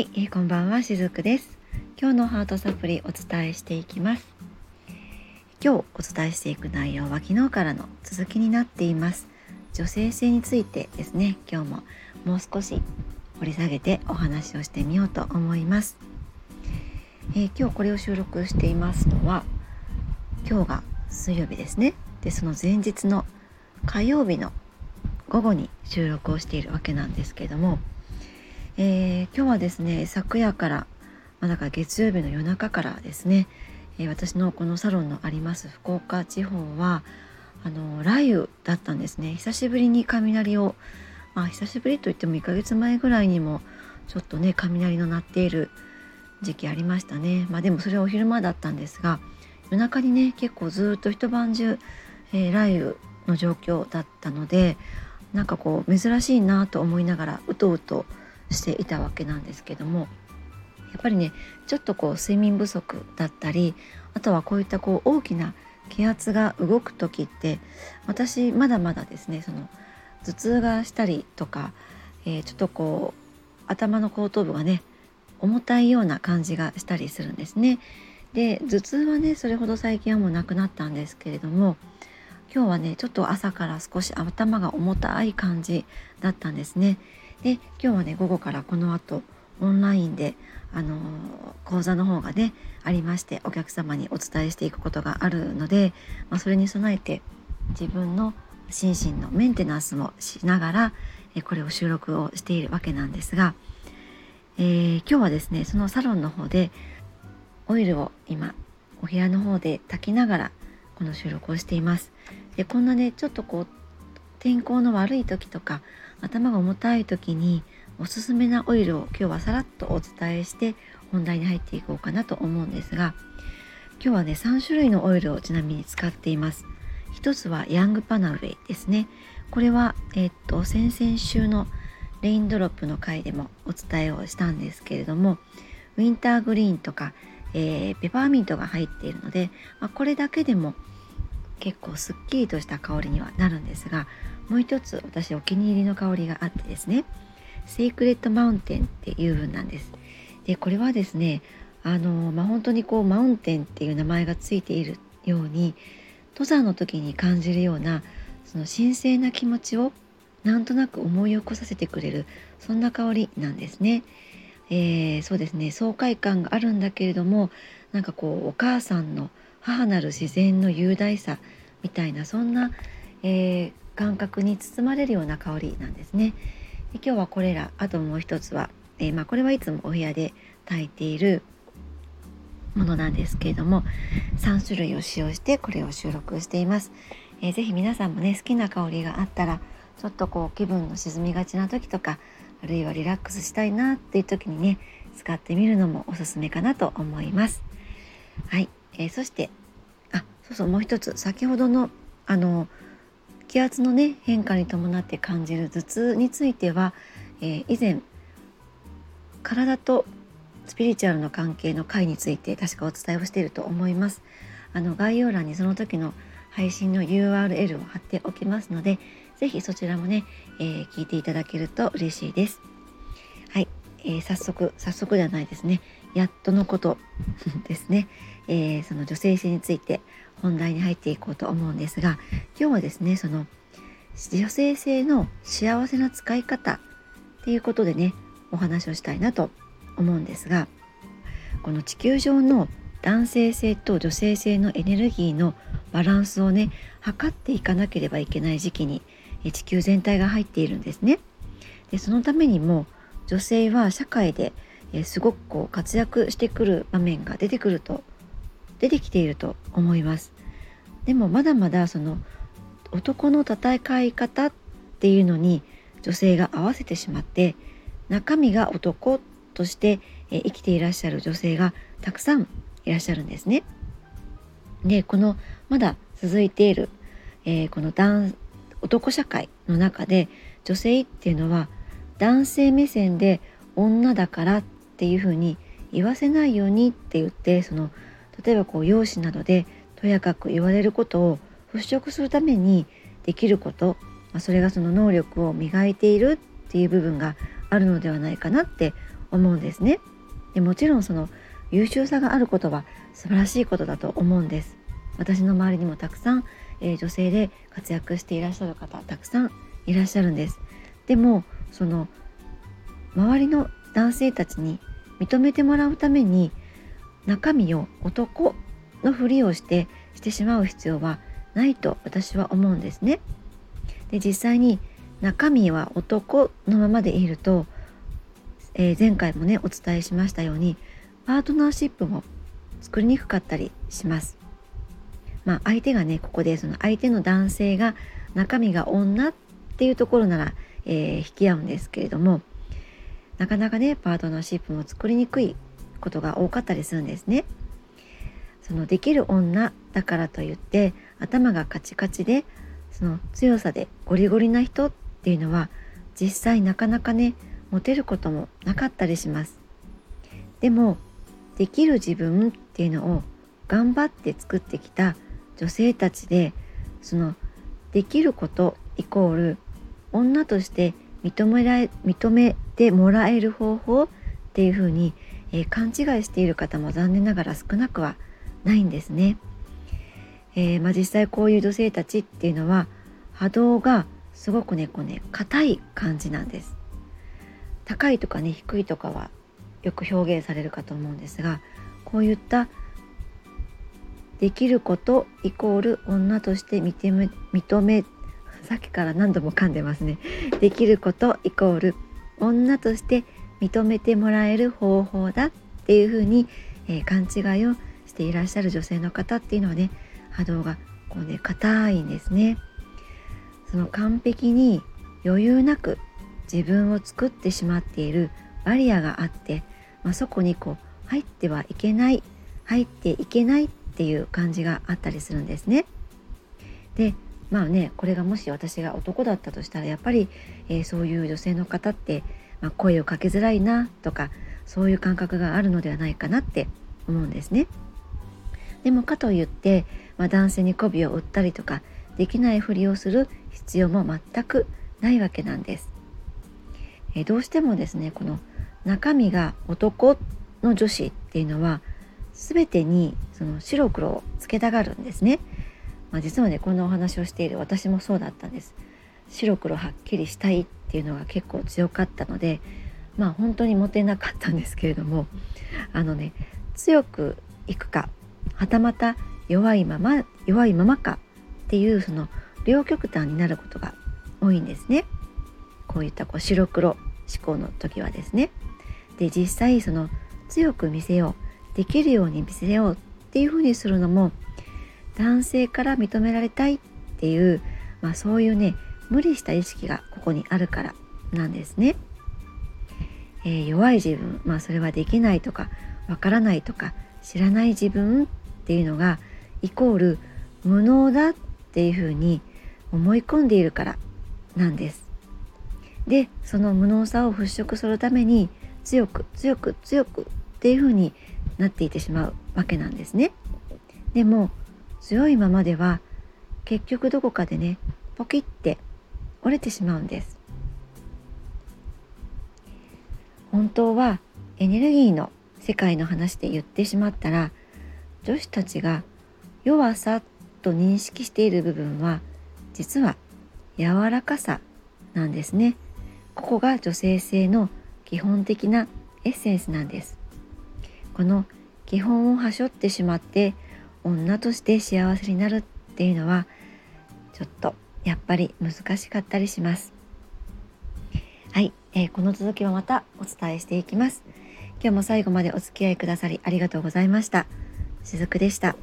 はい、えー、こんばんはしずくです。今日のハートサプリお伝えしていきます。今日お伝えしていく内容は昨日からの続きになっています。女性性についてですね。今日ももう少し掘り下げてお話をしてみようと思います、えー、今日これを収録していますのは今日が水曜日ですね。でその前日の火曜日の午後に収録をしているわけなんですけれどもえー、今日はですね昨夜から、まあ、だから月曜日の夜中からですね、えー、私のこのサロンのあります福岡地方はあの雷雨だったんですね。久しぶりに雷をまあ久しぶりといっても1ヶ月前ぐらいにもちょっとね雷の鳴っている時期ありましたね。まあでもそれはお昼間だったんですが夜中にね結構ずっと一晩中、えー、雷雨の状況だったのでなんかこう珍しいなと思いながらうとうとしていたわけなんですけどもやっぱりねちょっとこう睡眠不足だったりあとはこういったこう大きな気圧が動く時って私まだまだですねその頭痛がしたりとか、えー、ちょっとこう頭の後頭部がね重たいような感じがしたりするんですね。で頭痛はねそれほど最近はもうなくなったんですけれども今日はねちょっと朝から少し頭が重たい感じだったんですね。で今日はね午後からこの後オンラインであの講座の方がねありましてお客様にお伝えしていくことがあるので、まあ、それに備えて自分の心身のメンテナンスもしながらこれを収録をしているわけなんですが、えー、今日はですねそのサロンの方でオイルを今お部屋の方で炊きながらこの収録をしています。でこんなねちょっとこう天候の悪い時とか頭が重たい時におすすめなオイルを今日はさらっとお伝えして本題に入っていこうかなと思うんですが今日はね3種類のオイルをちなみに使っています。一つはヤングパナウェイですね。これはえ、っと先々週のレインドロップの回でもお伝えをしたんですけれどもウィンターグリーンとか、えー、ペパーミントが入っているので、まあ、これだけでも結構すっきりとした香りにはなるんですがもう一つ私お気に入りの香りがあってですねセイクレットマウンテンっていう分なんですでこれはですねあの、まあ、本当にこうマウンテンっていう名前がついているように登山の時に感じるようなその神聖な気持ちをなんとなく思い起こさせてくれるそんな香りなんですね。えー、そうですね爽快感があるんだけれどもなんかこうお母さんの母なる自然の雄大さみたいなそんな、えー、感覚に包まれるような香りなんですね。で今日はこれらあともう一つは、えー、まあ、これはいつもお部屋で炊いているものなんですけれども3種類を使用してこれを収録しています。えー、ぜひ皆さんもね好きな香りがあったらちょっとこう気分の沈みがちな時とかあるいはリラックスしたいなっていう時にね使ってみるのもおすすめかなと思います。はい、えー、そしてあそうそうもう一つ先ほどのあの気圧のね変化に伴って感じる頭痛については、えー、以前体とスピリチュアルの関係の回について確かお伝えをしていると思います。あの概要欄にその時の配信の URL を貼っておきますので、是非そちらもね、えー、聞いていただけると嬉しいです。はい、えー、早速早速じゃないですね。やっとのことですね、えー、その女性性について本題に入っていこうと思うんですが今日はですねその女性性の幸せな使い方っていうことでねお話をしたいなと思うんですがこの地球上の男性性と女性性のエネルギーのバランスをね測っていかなければいけない時期に地球全体が入っているんですね。でそのためにも女性は社会ですごくこう活躍してくる場面が出てくると出てきていると思いますでもまだまだその男の戦い方っていうのに女性が合わせてしまって中身が男として生きていらっしゃる女性がたくさんいらっしゃるんですね。でこのまだ続いている、えー、この男男社会の中で女性っていうのは男性目線で女だからっていうふうに言わせないようにって言ってその例えばこう容姿などでとやかく言われることを払拭するためにできること、まあ、それがその能力を磨いているっていう部分があるのではないかなって思うんですね。でもちろんその優秀さがあることは素晴らしいことだと思うんです。私の周りにもたくさん、えー、女性で活躍していらっしゃる方たくさんいらっしゃるんです。でもその周りの男性たちに認めてもらうために中身を男のふりをしてしてしまう必要はないと私は思うんですね。で実際に中身は男のままでいると、えー、前回もねお伝えしましたようにパートナーシップも作りにくかったりします。まあ、相手がねここでその相手の男性が中身が女っていうところなら、えー、引き合うんですけれどもなかなかねパートナーシップも作りにくいことが多かったりするんですね。そのできる女だからといって頭がカチカチでその強さでゴリゴリな人っていうのは実際なかなかねモテることもなかったりします。でもできる自分っていうのを頑張って作ってきた女性たちでそのできることイコール女として認められ認めてもらえる方法っていうふうに、えー、勘違いしている方も残念ながら少なくはないんですね。えー、まあ、実際こういう女性たちっていうのは波動がすごくねこうね硬い感じなんです。高いとかね低いとかはよく表現されるかと思うんですがこういったできることイコール女として認め認め さっきから何度も噛んでますねできることイコール女として認めてもらえる方法だっていうふうに、えー、勘違いをしていらっしゃる女性の方っていうのはね波動がこうね硬いんですねその完璧に余裕なく自分を作ってしまっているバリアがあって、まあ、そこにこう入ってはいけない入っていけないっていう感じがあったりするんですね。でまあねこれがもし私が男だったとしたらやっぱり、えー、そういう女性の方って、まあ、声をかけづらいなとかそういう感覚があるのではないかなって思うんですね。でもかといって、まあ、男性に媚びを売ったりとかできないふりをする必要も全くないわけなんです。え、どうしてもですねこの中身が男の女子っていうのは全てにその白黒をつけたがるんですね。まあ、実はねこんなお話をしている私もそうだったんです白黒はっきりしたいっていうのが結構強かったのでまあ本当にモテなかったんですけれどもあのね強くいくかはたまた弱いまま弱いままかっていうその両極端になることが多いんですね。こういったこう白黒思考の時はですね。で実際その強く見せようできるように見せようっていうふうにするのも男性から認められたいっていう、まあ、そういうね無理した意識がここにあるからなんですね。えー、弱い自分、まあ、それはできないとかわからないとか知らない自分っていうのがイコール無能だっていうふうに思い込んでいるからなんです。でその無能さを払拭するために強く強く強くっていうふうになっていてしまうわけなんですね。でも強いままでは結局どこかでねポキって折れてしまうんです。本当はエネルギーの世界の話で言ってしまったら女子たちが弱さと認識している部分は実は柔らかさなんですね。ここが女性性の基本的なエッセンスなんです。この基本をはしょってしまって女として幸せになるっていうのはちょっとやっぱり難しかったりします。はい、えー、この続きはまたお伝えしていきます。今日も最後までお付き合いくださりありがとうございました。しずくでした。